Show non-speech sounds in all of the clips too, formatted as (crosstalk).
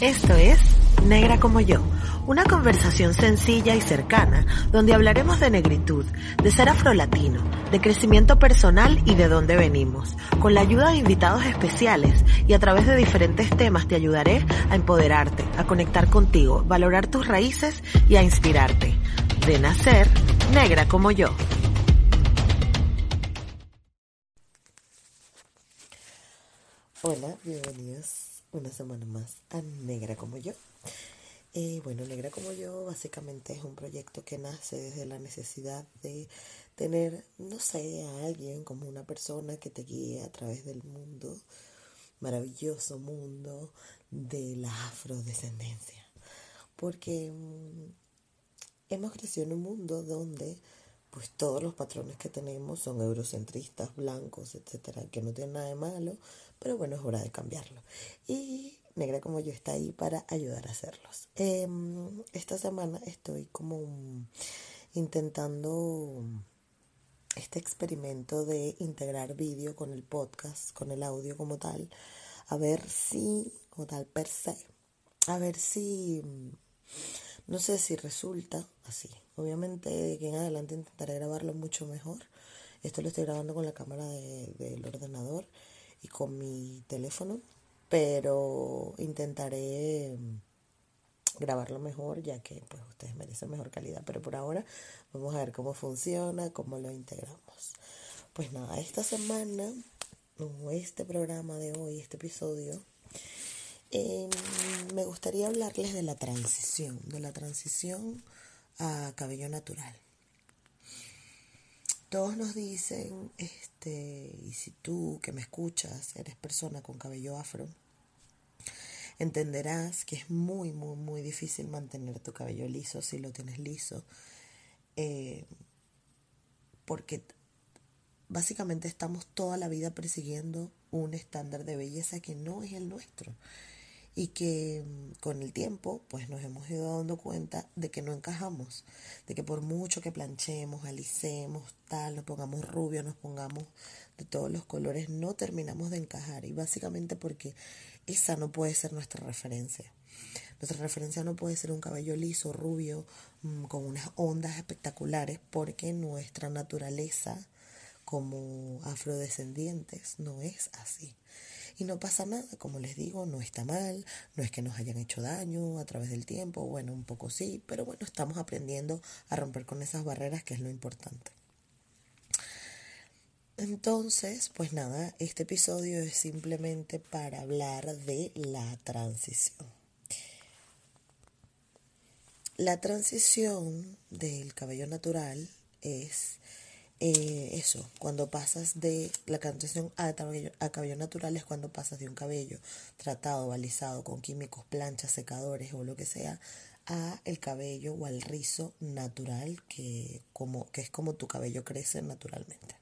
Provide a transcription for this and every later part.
Esto es Negra como yo, una conversación sencilla y cercana donde hablaremos de negritud, de ser afrolatino, de crecimiento personal y de dónde venimos. Con la ayuda de invitados especiales y a través de diferentes temas te ayudaré a empoderarte, a conectar contigo, valorar tus raíces y a inspirarte. De nacer, negra como yo. Hola, bienvenidos una semana más a Negra como yo. Bueno, Negra como yo básicamente es un proyecto que nace desde la necesidad de tener, no sé, a alguien como una persona que te guíe a través del mundo, maravilloso mundo de la afrodescendencia. Porque mm, hemos crecido en un mundo donde pues todos los patrones que tenemos son eurocentristas, blancos, etcétera, que no tienen nada de malo, pero bueno, es hora de cambiarlo. Y Negra como yo está ahí para ayudar a hacerlos. Em, esta semana estoy como intentando este experimento de integrar vídeo con el podcast, con el audio como tal, a ver si, como tal per se, a ver si, no sé si resulta así. Obviamente de aquí en adelante intentaré grabarlo mucho mejor. Esto lo estoy grabando con la cámara del ordenador y con mi teléfono, pero intentaré grabarlo mejor ya que pues ustedes merecen mejor calidad, pero por ahora vamos a ver cómo funciona, cómo lo integramos. Pues nada, esta semana, este programa de hoy, este episodio, em, me gustaría hablarles de la transición, de la transición a cabello natural. Todos nos dicen, este, y si tú que me escuchas eres persona con cabello afro, entenderás que es muy, muy, muy difícil mantener tu cabello liso si lo tienes liso, eh, porque básicamente estamos toda la vida persiguiendo un estándar de belleza que no es el nuestro y que mm, con el tiempo pues nos hemos ido dando cuenta de que no encajamos, de que por mucho que planchemos, alicemos, tal, nos pongamos rubio, nos pongamos de todos los colores, no terminamos de encajar y básicamente porque esa no puede ser nuestra referencia. Nuestra referencia no puede ser un cabello liso, rubio, mm, con unas ondas espectaculares, porque nuestra naturaleza como afrodescendientes no es así. Y no pasa nada, como les digo, no está mal, no es que nos hayan hecho daño a través del tiempo, bueno, un poco sí, pero bueno, estamos aprendiendo a romper con esas barreras, que es lo importante. Entonces, pues nada, este episodio es simplemente para hablar de la transición. La transición del cabello natural es eh, eso, cuando pasas de la transición a a cabello natural es cuando pasas de un cabello tratado, balizado con químicos, planchas, secadores o lo que sea, a el cabello o al rizo natural que, como, que es como tu cabello crece naturalmente.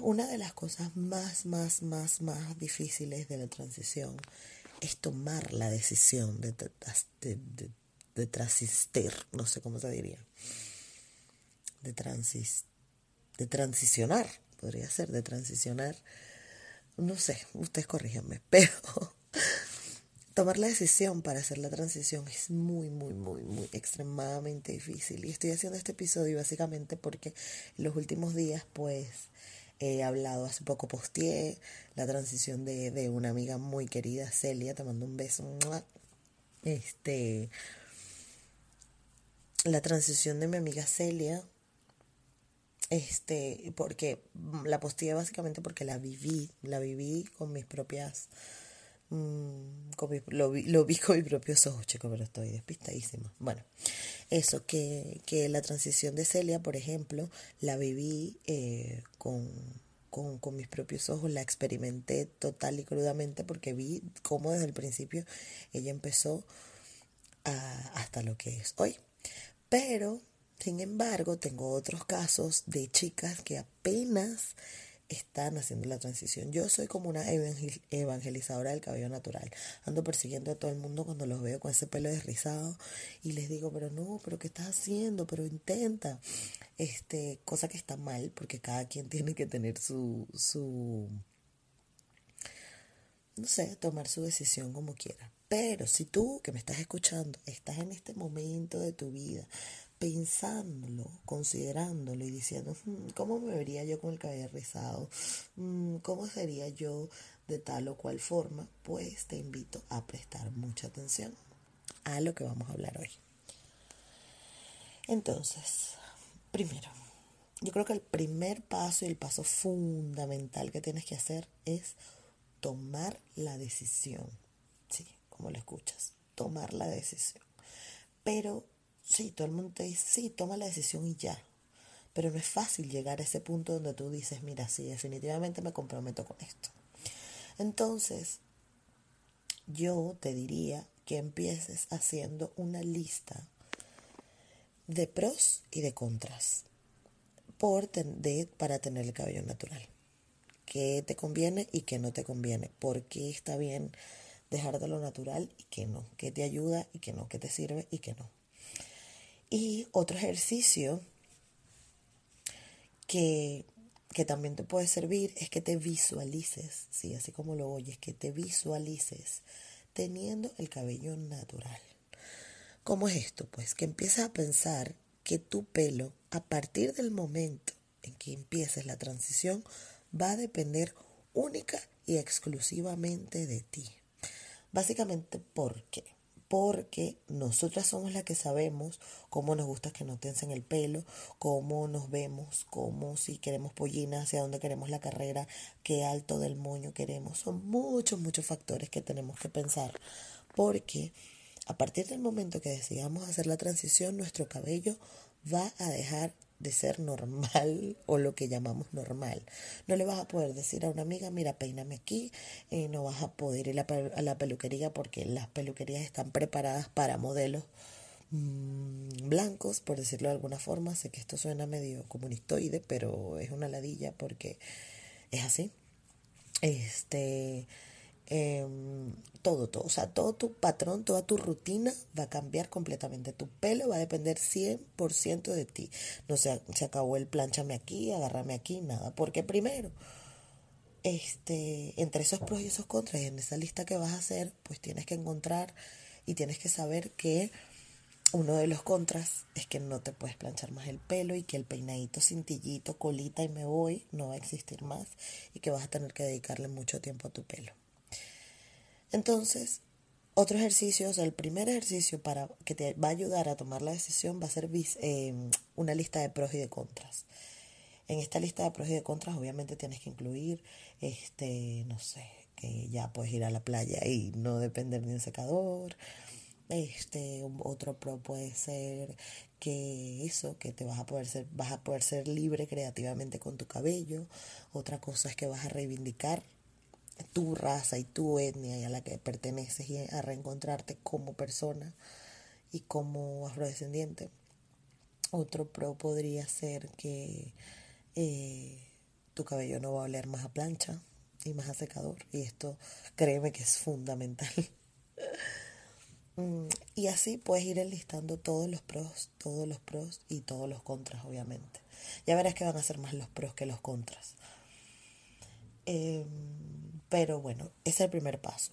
Una de las cosas más, más, más, más difíciles de la transición es tomar la decisión de, de, de, de transistir, no sé cómo se diría de, transis, de transicionar, podría ser, de transicionar, no sé, ustedes corríjanme, (laughs) pero tomar la decisión para hacer la transición es muy, muy, muy, muy extremadamente difícil. Y estoy haciendo este episodio básicamente porque en los últimos días, pues, he hablado, hace poco posteé la transición de, de una amiga muy querida, Celia, te mando un beso. Este, la transición de mi amiga Celia, este, porque la posteé básicamente porque la viví, la viví con mis propias, mm, con lo, vi, lo vi con mis propios ojos, chico, pero estoy despistadísima. Bueno, eso, que, que la transición de Celia, por ejemplo, la viví eh, con, con, con, mis propios ojos, la experimenté total y crudamente porque vi cómo desde el principio ella empezó hasta lo que es hoy. Pero sin embargo, tengo otros casos de chicas que apenas están haciendo la transición. Yo soy como una evangelizadora del cabello natural. Ando persiguiendo a todo el mundo cuando los veo con ese pelo desrizado y les digo, pero no, pero ¿qué estás haciendo? Pero intenta. Este, cosa que está mal porque cada quien (laughs) tiene que tener su su no sé, tomar su decisión como quiera. Pero si tú que me estás escuchando estás en este momento de tu vida pensándolo, considerándolo y diciendo, hmm, ¿cómo me vería yo con el cabello rizado? Hmm, ¿Cómo sería yo de tal o cual forma? Pues te invito a prestar mucha atención a lo que vamos a hablar hoy. Entonces, primero, yo creo que el primer paso y el paso fundamental que tienes que hacer es tomar la decisión. Sí, como lo escuchas, tomar la decisión. Pero sí, todo el mundo te dice, sí, toma la decisión y ya. Pero no es fácil llegar a ese punto donde tú dices, mira, sí, definitivamente me comprometo con esto. Entonces, yo te diría que empieces haciendo una lista de pros y de contras por de, para tener el cabello natural. ¿Qué te conviene y qué no te conviene? ¿Por qué está bien dejar de lo natural y qué no? ¿Qué te ayuda y qué no? ¿Qué te sirve y qué no? Y otro ejercicio que, que también te puede servir es que te visualices, ¿sí? así como lo oyes, que te visualices teniendo el cabello natural. ¿Cómo es esto? Pues que empieces a pensar que tu pelo, a partir del momento en que empieces la transición, va a depender única y exclusivamente de ti. Básicamente, ¿por qué? Porque nosotras somos las que sabemos cómo nos gusta que nos tensen el pelo, cómo nos vemos, cómo si queremos pollina, hacia dónde queremos la carrera, qué alto del moño queremos. Son muchos, muchos factores que tenemos que pensar. Porque a partir del momento que decidamos hacer la transición, nuestro cabello va a dejar de ser normal o lo que llamamos normal. No le vas a poder decir a una amiga, mira, peíname aquí, eh, no vas a poder ir a la peluquería porque las peluquerías están preparadas para modelos mm, blancos, por decirlo de alguna forma. Sé que esto suena medio comunistoide, pero es una ladilla porque es así. Este, Em, todo, todo, o sea, todo tu patrón, toda tu rutina va a cambiar completamente. Tu pelo va a depender 100% de ti. No se, se acabó el planchame aquí, agarrame aquí, nada. Porque primero, este, entre esos pros y esos contras, y en esa lista que vas a hacer, pues tienes que encontrar y tienes que saber que uno de los contras es que no te puedes planchar más el pelo y que el peinadito cintillito, colita y me voy no va a existir más y que vas a tener que dedicarle mucho tiempo a tu pelo. Entonces, otro ejercicio, o sea, el primer ejercicio para que te va a ayudar a tomar la decisión va a ser eh, una lista de pros y de contras. En esta lista de pros y de contras, obviamente tienes que incluir, este, no sé, que ya puedes ir a la playa y no depender de un secador. Este, otro pro puede ser que eso, que te vas a poder ser, vas a poder ser libre creativamente con tu cabello. Otra cosa es que vas a reivindicar tu raza y tu etnia y a la que perteneces y a reencontrarte como persona y como afrodescendiente. Otro pro podría ser que eh, tu cabello no va a oler más a plancha y más a secador. Y esto créeme que es fundamental. (laughs) Mm, y así puedes ir enlistando todos los pros, todos los pros y todos los contras, obviamente. Ya verás que van a ser más los pros que los contras. Eh, pero bueno, es el primer paso.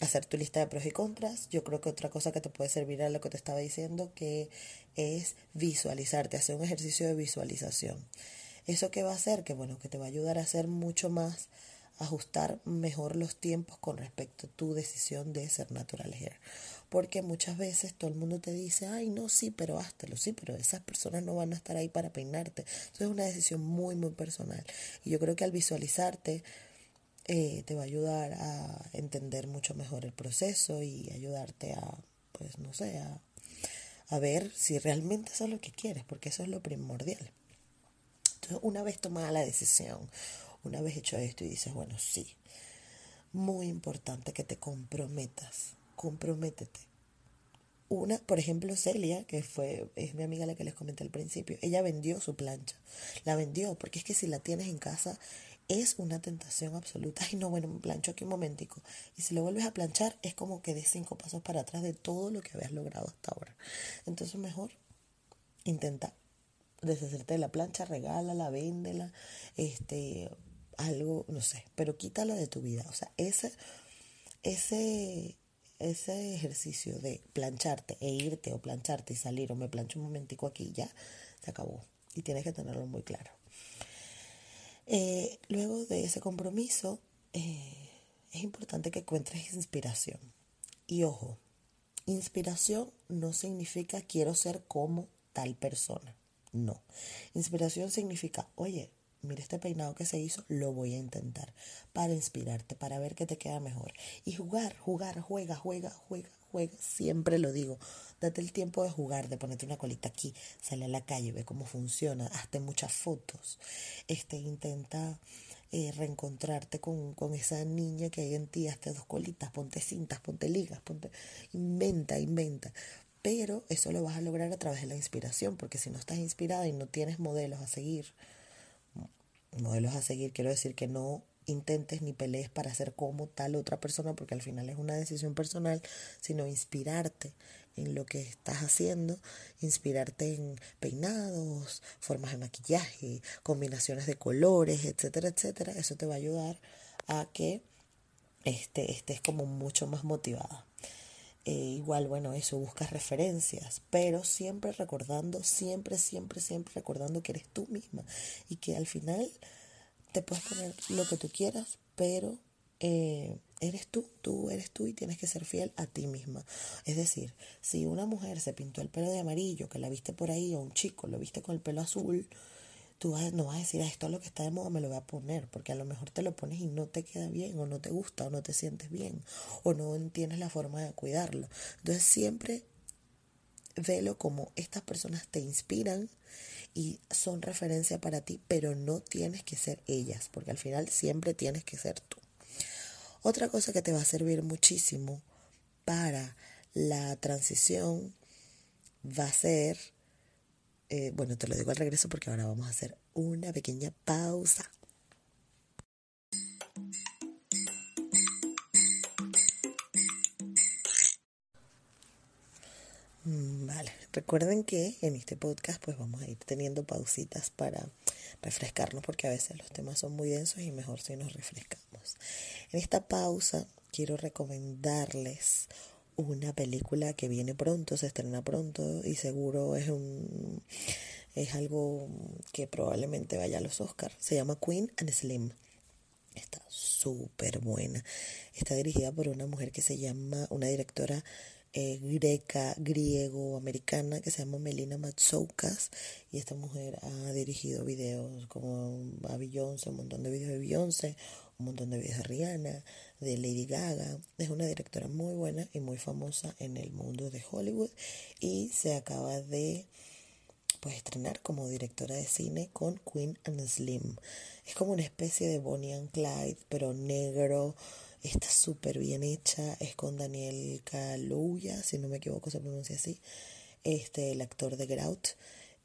Hacer tu lista de pros y contras. Yo creo que otra cosa que te puede servir a lo que te estaba diciendo, que es visualizarte, hacer un ejercicio de visualización. ¿Eso qué va a hacer? Que bueno, que te va a ayudar a hacer mucho más, ajustar mejor los tiempos con respecto a tu decisión de ser natural hair. Porque muchas veces todo el mundo te dice, ay, no, sí, pero háztelo, sí, pero esas personas no van a estar ahí para peinarte. Eso es una decisión muy, muy personal. Y yo creo que al visualizarte, eh, te va a ayudar a entender mucho mejor el proceso y ayudarte a, pues no sé, a, a ver si realmente eso es lo que quieres, porque eso es lo primordial. Entonces, una vez tomada la decisión, una vez hecho esto y dices, bueno, sí, muy importante que te comprometas, comprométete. Una, por ejemplo, Celia, que fue, es mi amiga la que les comenté al principio, ella vendió su plancha, la vendió, porque es que si la tienes en casa, es una tentación absoluta. Ay, no, bueno, me plancho aquí un momentico. Y si lo vuelves a planchar, es como que des cinco pasos para atrás de todo lo que habías logrado hasta ahora. Entonces, mejor intenta deshacerte de la plancha, regálala, véndela, este, algo, no sé, pero quítala de tu vida. O sea, ese, ese, ese ejercicio de plancharte e irte o plancharte y salir o me plancho un momentico aquí, ya se acabó. Y tienes que tenerlo muy claro. Eh, luego de ese compromiso, eh, es importante que encuentres inspiración. Y ojo, inspiración no significa quiero ser como tal persona. No. Inspiración significa, oye, mira este peinado que se hizo, lo voy a intentar para inspirarte, para ver qué te queda mejor. Y jugar, jugar, juega, juega, juega, juega. Siempre lo digo. Date el tiempo de jugar, de ponerte una colita aquí, sale a la calle, ve cómo funciona, hazte muchas fotos. Este, intenta eh, reencontrarte con, con, esa niña que hay en ti, hazte dos colitas, ponte cintas, ponte ligas, ponte, inventa, inventa. Pero eso lo vas a lograr a través de la inspiración, porque si no estás inspirada y no tienes modelos a seguir, modelos a seguir, quiero decir que no intentes ni pelees para ser como tal otra persona, porque al final es una decisión personal, sino inspirarte en lo que estás haciendo, inspirarte en peinados, formas de maquillaje, combinaciones de colores, etcétera, etcétera. Eso te va a ayudar a que este, estés como mucho más motivada. Eh, igual, bueno, eso, buscas referencias, pero siempre recordando, siempre, siempre, siempre recordando que eres tú misma y que al final te puedes poner lo que tú quieras, pero eh, eres tú, tú eres tú y tienes que ser fiel a ti misma. Es decir, si una mujer se pintó el pelo de amarillo, que la viste por ahí, o un chico lo viste con el pelo azul, tú no vas a decir, ah, esto es lo que está de moda, me lo voy a poner, porque a lo mejor te lo pones y no te queda bien, o no te gusta, o no te sientes bien, o no tienes la forma de cuidarlo. Entonces siempre velo como estas personas te inspiran y son referencia para ti, pero no tienes que ser ellas, porque al final siempre tienes que ser tú. Otra cosa que te va a servir muchísimo para la transición va a ser eh, bueno, te lo digo al regreso porque ahora vamos a hacer una pequeña pausa. Mm, vale, recuerden que en este podcast pues vamos a ir teniendo pausitas para refrescarnos porque a veces los temas son muy densos y mejor si nos refrescamos. En esta pausa quiero recomendarles una película que viene pronto, se estrena pronto y seguro es un es algo que probablemente vaya a los Oscars. Se llama Queen and Slim. Está súper buena. Está dirigida por una mujer que se llama, una directora eh, greca, griego, americana que se llama Melina Matsoukas y esta mujer ha dirigido videos como a Beyoncé, un montón de videos de Beyoncé, un montón de videos de Rihanna, de Lady Gaga. Es una directora muy buena y muy famosa en el mundo de Hollywood y se acaba de pues estrenar como directora de cine con Queen and Slim. Es como una especie de Bonnie and Clyde, pero negro. Está súper bien hecha. Es con Daniel Kaluuya, si no me equivoco se pronuncia así. Este, el actor de Grout.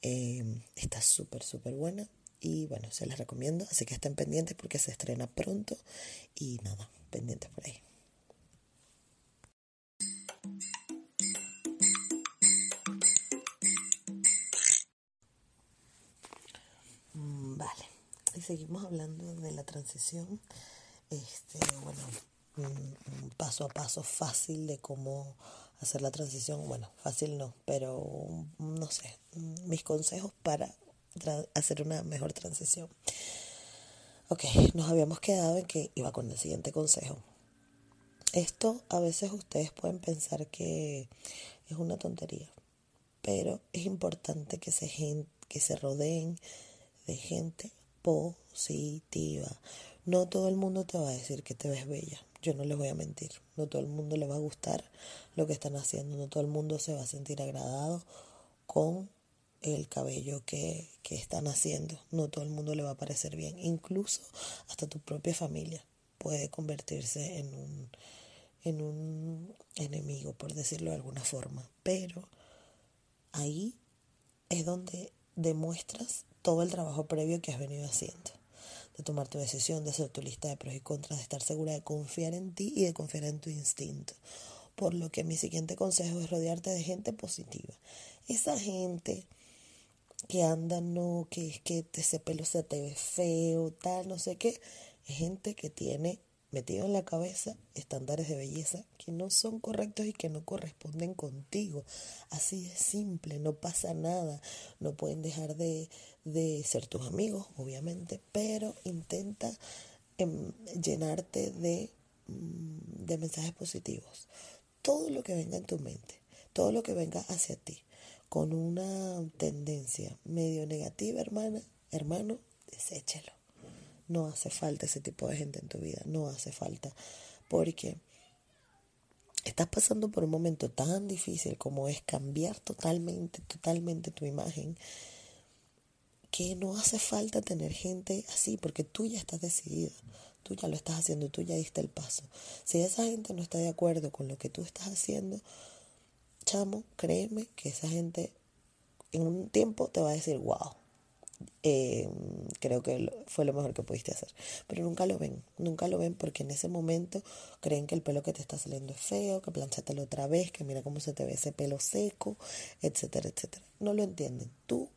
Eh, está súper, súper buena. Y bueno, se las recomiendo, así que estén pendientes porque se estrena pronto y nada, pendientes por ahí. Mm, vale, y seguimos hablando de la transición. Este, bueno, un, paso a paso fácil de cómo hacer la transición. Bueno, fácil no, pero no sé, mis consejos para hacer una mejor transición. Ok, nos habíamos quedado en que iba con el siguiente consejo. Esto a veces ustedes pueden pensar que es una tontería, pero es importante que se, que se rodeen de gente positiva. No todo el mundo te va a decir que te ves bella, yo no les voy a mentir. No todo el mundo le va a gustar lo que están haciendo, no todo el mundo se va a sentir agradado con el cabello que, que están haciendo. No todo el mundo le va a parecer bien. Incluso hasta tu propia familia puede convertirse en un, en un enemigo, por decirlo de alguna forma. Pero ahí es donde demuestras todo el trabajo previo que has venido haciendo. De tomar tu decisión, de hacer tu lista de pros y contras, de estar segura de confiar en ti y de confiar en tu instinto. Por lo que mi siguiente consejo es rodearte de gente positiva. Esa gente que anda, no, que es que ese pelo se te ve feo, tal, no sé qué. Es gente que tiene metido en la cabeza estándares de belleza que no son correctos y que no corresponden contigo. Así de simple, no pasa nada. No pueden dejar de, de ser tus amigos, obviamente, pero intenta em, llenarte de, mm, de mensajes positivos. Todo lo que venga en tu mente, todo lo que venga hacia ti, con una tendencia medio negativa, hermana, hermano, deséchelo no hace falta ese tipo de gente en tu vida, no hace falta, porque estás pasando por un momento tan difícil como es cambiar totalmente, totalmente tu imagen, que no hace falta tener gente así, porque tú ya estás decidida, tú ya lo estás haciendo, tú ya diste el paso. Si esa gente no está de acuerdo con lo que tú estás haciendo, chamo, créeme que esa gente en un tiempo te va a decir, wow, eh, creo que fue lo mejor que pudiste hacer. Pero nunca lo ven, nunca lo ven porque en ese momento creen que el pelo que te está saliendo es feo, que planchatelo otra vez, que mira cómo se te ve ese pelo seco, etcétera, etcétera. No lo entienden. Tú,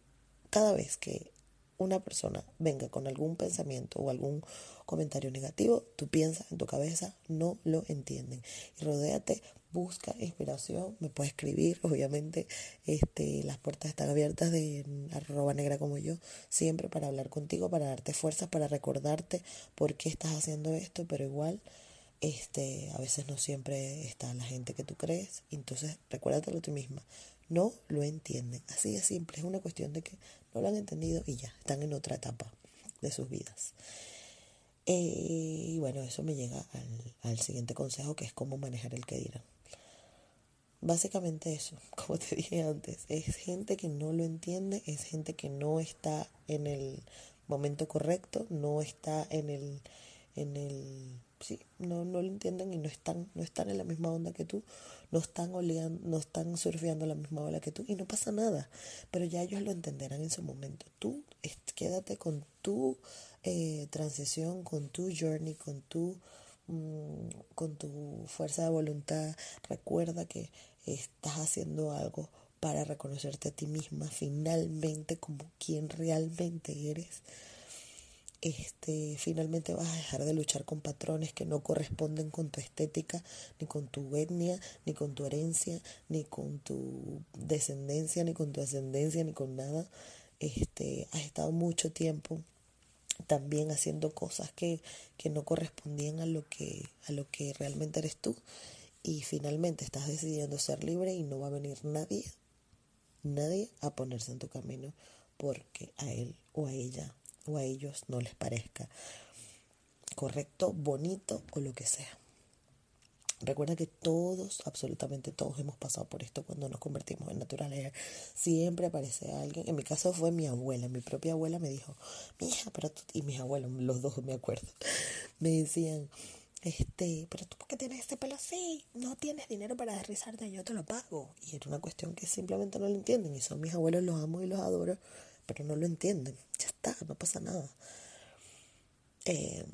cada vez que una persona venga con algún pensamiento o algún comentario negativo, tú piensas en tu cabeza, no lo entienden. Y rodéate busca inspiración, me puede escribir, (laughs) obviamente este, las puertas están abiertas de arroba negra como yo, siempre para hablar contigo, para darte fuerzas, para recordarte por qué estás haciendo esto, pero igual este, a veces no siempre está la gente que tú crees, entonces recuérdatelo ti misma, no lo entienden, así de simple, es una cuestión de que no lo han entendido y ya, están en otra etapa de sus vidas. Eh, y bueno, eso me llega al, al siguiente consejo que es cómo manejar el que dirán. Básicamente eso, (laughs) como te dije antes, es gente que no lo entiende, es gente que no está en el momento correcto, no está en el, en el, sí, no, no lo entienden y no están, no están en la misma onda que tú, no están oleando, no están surfeando la misma ola que tú y no pasa nada, pero ya ellos lo entenderán en su momento. Tú quédate con tu eh, transición, con tu journey, con tu Mm, con tu fuerza de voluntad, recuerda que estás haciendo algo para reconocerte a ti misma finalmente como quien realmente eres. Este, finalmente vas a dejar de luchar con patrones que no corresponden con tu estética, ni con tu etnia, ni con tu herencia, ni con tu descendencia, ni con tu ascendencia, ni con nada. Este, has estado mucho tiempo también haciendo cosas que, que no correspondían a lo que, a lo que realmente eres tú. Y finalmente estás decidiendo ser libre y no va a venir nadie, nadie a ponerse en tu camino porque a él o a ella o a ellos no les parezca correcto, bonito o lo que sea. Recuerda que todos, absolutamente todos hemos pasado por esto cuando nos convertimos en naturaleza. Siempre aparece alguien. En mi caso fue mi abuela. Mi propia abuela me dijo, hija, pero tú, y mis abuelos, los dos me acuerdo, (laughs) me decían, este, pero tú por qué tienes este pelo así, no tienes dinero para rizarte, yo te lo pago. Y era una cuestión que simplemente no lo entienden. Y son mis abuelos, los amo y los adoro, pero no lo entienden. Ya está, no pasa nada. Eh,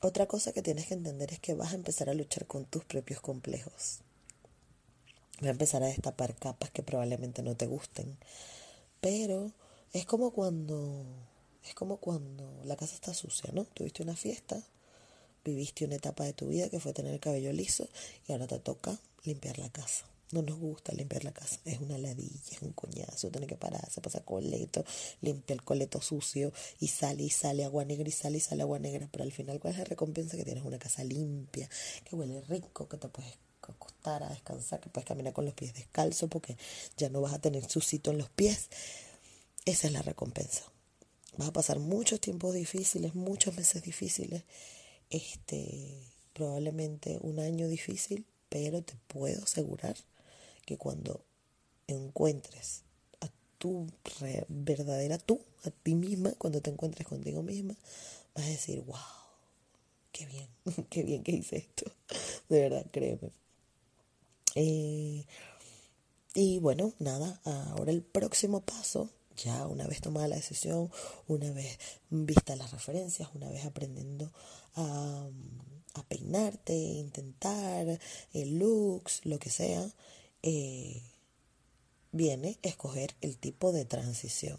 otra cosa que tienes que entender es que vas a empezar a luchar con tus propios complejos. Va a empezar a destapar capas que probablemente no te gusten. Pero es como cuando es como cuando la casa está sucia, ¿no? Tuviste una fiesta, viviste una etapa de tu vida que fue tener el cabello liso y ahora te toca limpiar la casa. No nos gusta limpiar la casa. Es una ladilla, es un coñazo. Tiene que pararse, pasa coleto, limpia el coleto sucio y sale y sale agua negra y sale y sale agua negra. Pero al final, ¿cuál es la recompensa? Que tienes una casa limpia, que huele rico, que te puedes acostar a descansar, que puedes caminar con los pies descalzos porque ya no vas a tener sucito en los pies. Esa es la recompensa. Vas a pasar muchos tiempos difíciles, muchos meses difíciles. Este, probablemente un año difícil, pero te puedo asegurar que cuando encuentres a tu verdadera tú, a ti misma, cuando te encuentres contigo misma, vas a decir, wow, qué bien, (laughs) qué bien que hice esto. (laughs) De verdad, créeme. Eh, y bueno, nada, ahora el próximo paso, ya una vez tomada la decisión, una vez vista las referencias, una vez aprendiendo a, a peinarte, intentar el eh, looks, lo que sea, eh, viene escoger el tipo de transición.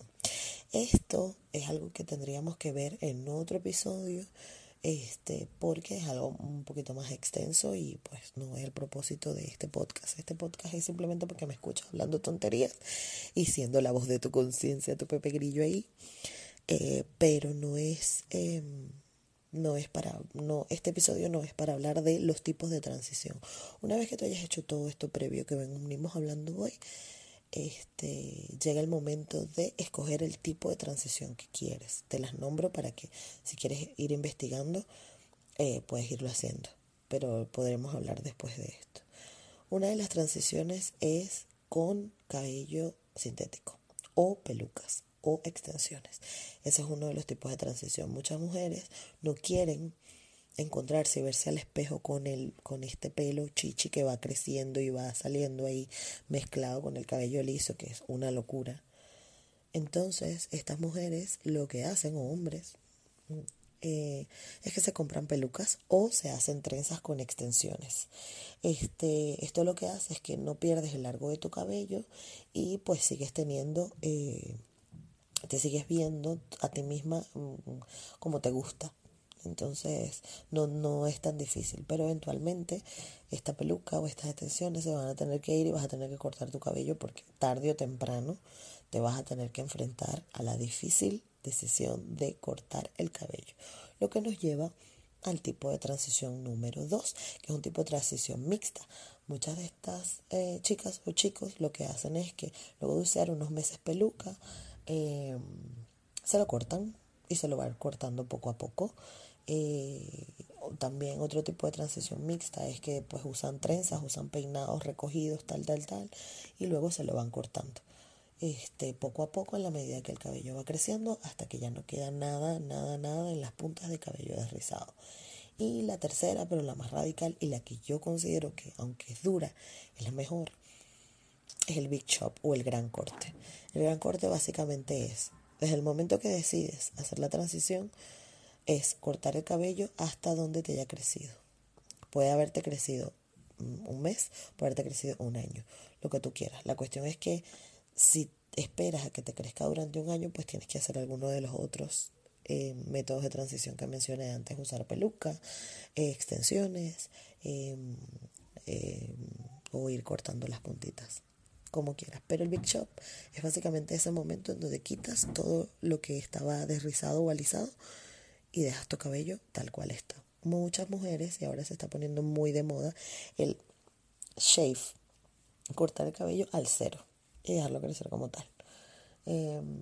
Esto es algo que tendríamos que ver en otro episodio este, porque es algo un poquito más extenso y pues no es el propósito de este podcast. Este podcast es simplemente porque me escuchas hablando tonterías y siendo la voz de tu conciencia, tu Pepe Grillo ahí, eh, pero no es... Em, no es para, no, este episodio no es para hablar de los tipos de transición. Una vez que tú hayas hecho todo esto previo que venimos hablando hoy, este, llega el momento de escoger el tipo de transición que quieres. Te las nombro para que si quieres ir investigando, eh, puedes irlo haciendo. Pero podremos hablar después de esto. Una de las transiciones es con cabello sintético o pelucas o extensiones. Ese es uno de los tipos de transición. Muchas mujeres no quieren encontrarse y verse al espejo con el con este pelo chichi que va creciendo y va saliendo ahí mezclado con el cabello liso que es una locura entonces estas mujeres lo que hacen o hombres eh, es que se compran pelucas o se hacen trenzas con extensiones este esto lo que hace es que no pierdes el largo de tu cabello y pues sigues teniendo eh, te sigues viendo a ti misma mm, como te gusta entonces no, no es tan difícil, pero eventualmente esta peluca o estas extensiones se van a tener que ir y vas a tener que cortar tu cabello porque tarde o temprano te vas a tener que enfrentar a la difícil decisión de cortar el cabello. Lo que nos lleva al tipo de transición número 2, que es un tipo de transición mixta. Muchas de estas eh, chicas o chicos lo que hacen es que luego de usar unos meses peluca, eh, se lo cortan y se lo van cortando poco a poco eh, también otro tipo de transición mixta es que pues usan trenzas, usan peinados recogidos, tal, tal, tal, y luego se lo van cortando. Este, poco a poco en la medida que el cabello va creciendo hasta que ya no queda nada, nada, nada en las puntas de cabello desrizado. Y la tercera, pero la más radical y la que yo considero que, aunque es dura, es la mejor, es el Big Chop o el gran corte. El gran corte básicamente es, desde el momento que decides hacer la transición, es cortar el cabello hasta donde te haya crecido. Puede haberte crecido un mes, puede haberte crecido un año, lo que tú quieras. La cuestión es que si esperas a que te crezca durante un año, pues tienes que hacer alguno de los otros eh, métodos de transición que mencioné antes, usar peluca, eh, extensiones em, em, o ir cortando las puntitas como quieras. Pero el Big Shop es básicamente ese momento en donde quitas todo lo que estaba desrizado o alisado y dejas tu cabello tal cual está. Muchas mujeres, y ahora se está poniendo muy de moda, el shave, cortar el cabello al cero y dejarlo crecer como tal. Em,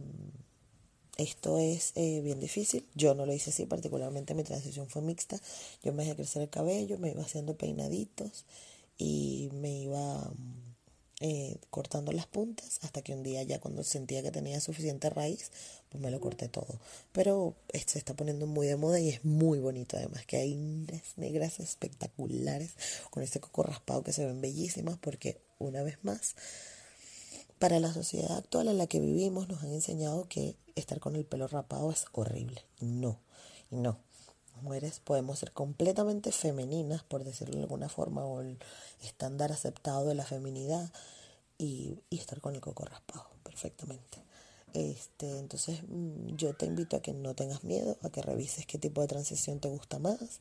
esto es eh, bien difícil. Yo no lo hice así, particularmente mi transición fue mixta. Yo me dejé crecer el cabello, me iba haciendo peinaditos y me iba eh, cortando las puntas hasta que un día ya cuando sentía que tenía suficiente raíz, pues me lo corté todo. Pero se está poniendo muy de moda y es muy bonito además, que hay negras espectaculares con este coco raspado que se ven bellísimas porque una vez más, para la sociedad actual en la que vivimos nos han enseñado que estar con el pelo rapado es horrible. No, no mujeres podemos ser completamente femeninas, por decirlo de alguna forma, o el estándar aceptado de la feminidad y, estar con el coco raspado perfectamente. Este, entonces mm, yo te invito a que no tengas miedo, a que revises qué tipo de transición te gusta más.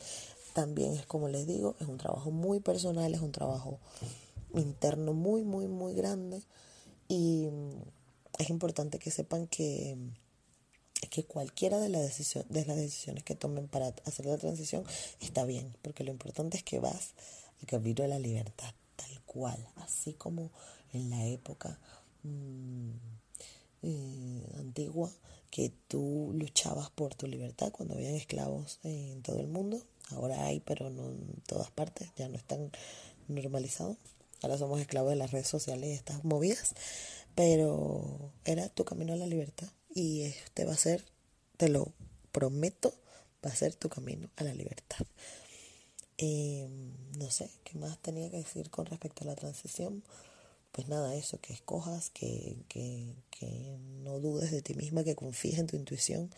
También es como les digo, es un trabajo muy personal, es un trabajo interno muy, muy, muy grande y mm, es importante que sepan que que cualquiera de, las de las decisiones que tomen para hacer la transición está bien, porque lo importante es que vas al camino de la libertad, tal cual, así como en la época mm, eh, antigua que tú luchabas por tu libertad cuando habían esclavos en todo el mundo, ahora hay, pero no en todas partes, ya no están normalizados, ahora somos esclavos de las redes sociales y estas movidas, pero era tu camino a la libertad y este va a ser, te lo prometo, va a ser tu camino a la libertad. Em, no sé, ¿qué más tenía que decir con respecto a la transición? Pues nada, eso, que escojas, que, que, que no dudes de ti misma, que confíes en tu intuición,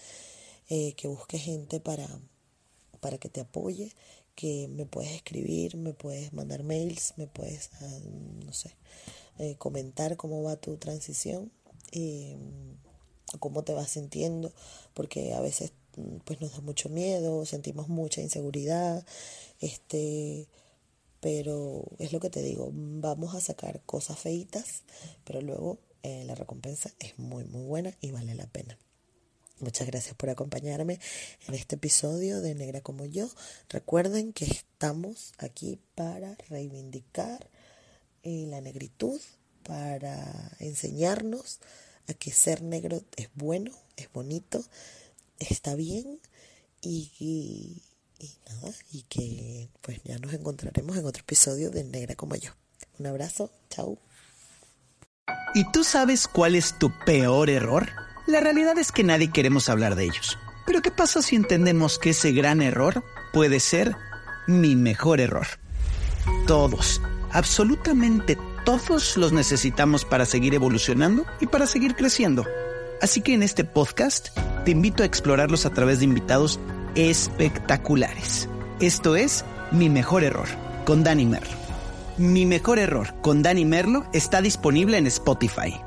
eh, que busques gente para, para que te apoye, que me puedes escribir, me puedes mandar mails, me puedes, ah, no sé, eh, comentar cómo va tu transición. Eh, cómo te vas sintiendo, porque a veces pues nos da mucho miedo, sentimos mucha inseguridad, este, pero es lo que te digo, vamos a sacar cosas feitas, pero luego eh, la recompensa es muy, muy buena y vale la pena. Muchas gracias por acompañarme en este episodio de Negra como yo. Recuerden que estamos aquí para reivindicar eh, la negritud, para enseñarnos que ser negro es bueno, es bonito, está bien y, y, nada, y que pues ya nos encontraremos en otro episodio de Negra como yo. Un abrazo, chao. ¿Y tú sabes cuál es tu peor error? La realidad es que nadie queremos hablar de ellos. Pero ¿qué pasa si entendemos que ese gran error puede ser mi mejor error? Todos, absolutamente todos los necesitamos para seguir evolucionando y para seguir creciendo. Así que en este podcast te invito a explorarlos a través de invitados espectaculares. Esto es Mi Mejor Error, con Dani Merlo. Mi Mejor Error, con Dani Merlo, está disponible en Spotify.